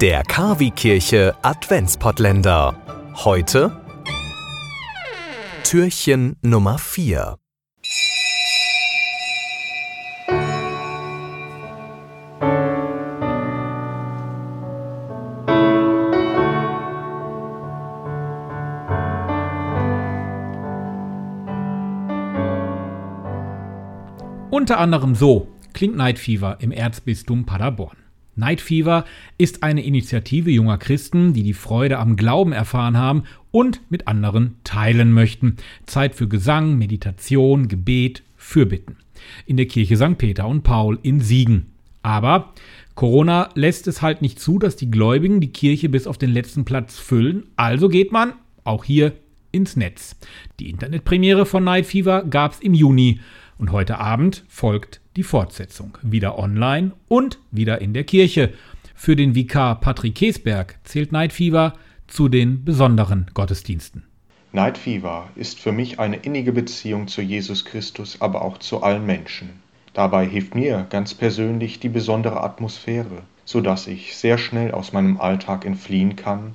Der Kavi-Kirche Adventspottländer. Heute Türchen Nummer 4. Unter anderem so klingt Night Fever im Erzbistum Paderborn. Night Fever ist eine Initiative junger Christen, die die Freude am Glauben erfahren haben und mit anderen teilen möchten. Zeit für Gesang, Meditation, Gebet, Fürbitten. In der Kirche St. Peter und Paul in Siegen. Aber Corona lässt es halt nicht zu, dass die Gläubigen die Kirche bis auf den letzten Platz füllen. Also geht man, auch hier, ins Netz. Die Internetpremiere von Night Fever gab es im Juni und heute Abend folgt die Fortsetzung. Wieder online und wieder in der Kirche. Für den Vikar Patrick Kesberg zählt Night Fever zu den besonderen Gottesdiensten. Night Fever ist für mich eine innige Beziehung zu Jesus Christus, aber auch zu allen Menschen. Dabei hilft mir ganz persönlich die besondere Atmosphäre, sodass ich sehr schnell aus meinem Alltag entfliehen kann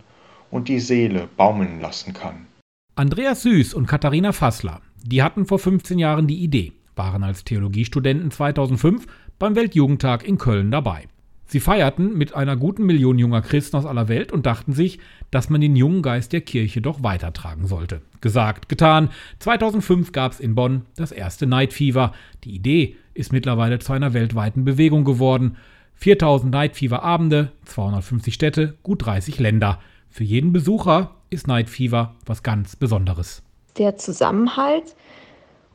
und die Seele baumeln lassen kann. Andreas Süß und Katharina Fassler, die hatten vor 15 Jahren die Idee waren als Theologiestudenten 2005 beim Weltjugendtag in Köln dabei. Sie feierten mit einer guten Million junger Christen aus aller Welt und dachten sich, dass man den jungen Geist der Kirche doch weitertragen sollte. Gesagt, getan. 2005 gab es in Bonn das erste Night Fever. Die Idee ist mittlerweile zu einer weltweiten Bewegung geworden. 4000 Night Fever Abende, 250 Städte, gut 30 Länder. Für jeden Besucher ist Night Fever was ganz Besonderes. Der Zusammenhalt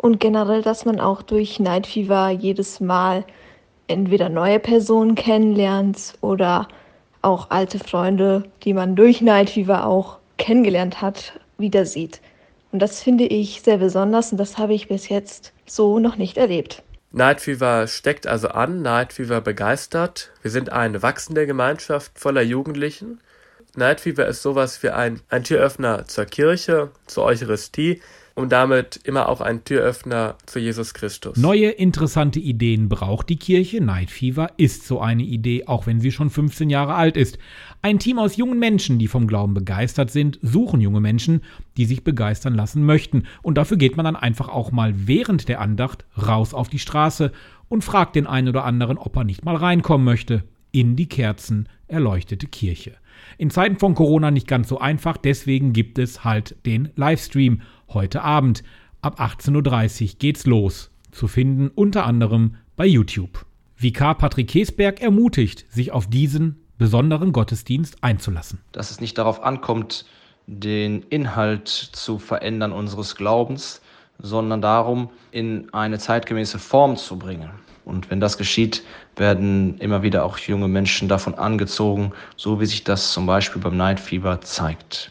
und generell, dass man auch durch Night Fever jedes Mal entweder neue Personen kennenlernt oder auch alte Freunde, die man durch Night Fever auch kennengelernt hat, wieder sieht. Und das finde ich sehr besonders und das habe ich bis jetzt so noch nicht erlebt. Night Fever steckt also an, Night Fever begeistert. Wir sind eine wachsende Gemeinschaft voller Jugendlichen. Night Fever ist sowas wie ein, ein Türöffner zur Kirche, zur Eucharistie, und damit immer auch ein Türöffner zu Jesus Christus. Neue interessante Ideen braucht die Kirche. Night Fever ist so eine Idee, auch wenn sie schon 15 Jahre alt ist. Ein Team aus jungen Menschen, die vom Glauben begeistert sind, suchen junge Menschen, die sich begeistern lassen möchten. Und dafür geht man dann einfach auch mal während der Andacht raus auf die Straße und fragt den einen oder anderen, ob er nicht mal reinkommen möchte in die Kerzen erleuchtete Kirche. In Zeiten von Corona nicht ganz so einfach, deswegen gibt es halt den Livestream heute Abend. Ab 18.30 Uhr geht's los. Zu finden unter anderem bei YouTube. Vikar Patrick Kesberg ermutigt, sich auf diesen besonderen Gottesdienst einzulassen. Dass es nicht darauf ankommt, den Inhalt zu verändern unseres Glaubens, sondern darum, in eine zeitgemäße Form zu bringen. Und wenn das geschieht, werden immer wieder auch junge Menschen davon angezogen, so wie sich das zum Beispiel beim Night Fever zeigt.